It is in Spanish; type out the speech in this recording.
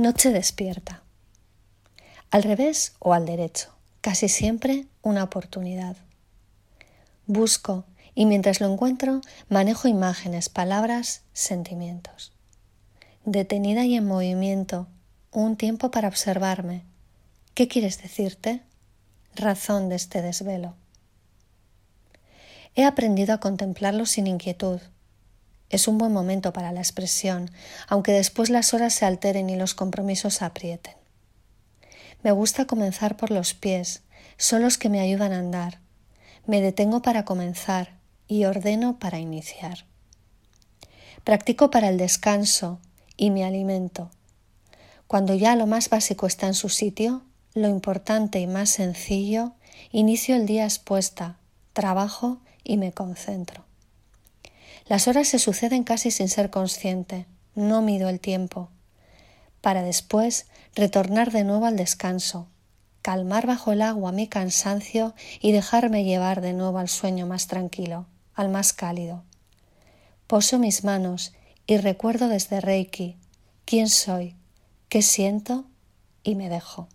Noche despierta. Al revés o al derecho, casi siempre una oportunidad. Busco y mientras lo encuentro manejo imágenes, palabras, sentimientos. Detenida y en movimiento, un tiempo para observarme. ¿Qué quieres decirte? Razón de este desvelo. He aprendido a contemplarlo sin inquietud. Es un buen momento para la expresión, aunque después las horas se alteren y los compromisos aprieten. Me gusta comenzar por los pies, son los que me ayudan a andar. Me detengo para comenzar y ordeno para iniciar. Practico para el descanso y me alimento. Cuando ya lo más básico está en su sitio, lo importante y más sencillo, inicio el día expuesta, trabajo y me concentro. Las horas se suceden casi sin ser consciente, no mido el tiempo, para después retornar de nuevo al descanso, calmar bajo el agua mi cansancio y dejarme llevar de nuevo al sueño más tranquilo, al más cálido. Poso mis manos y recuerdo desde Reiki quién soy, qué siento y me dejo.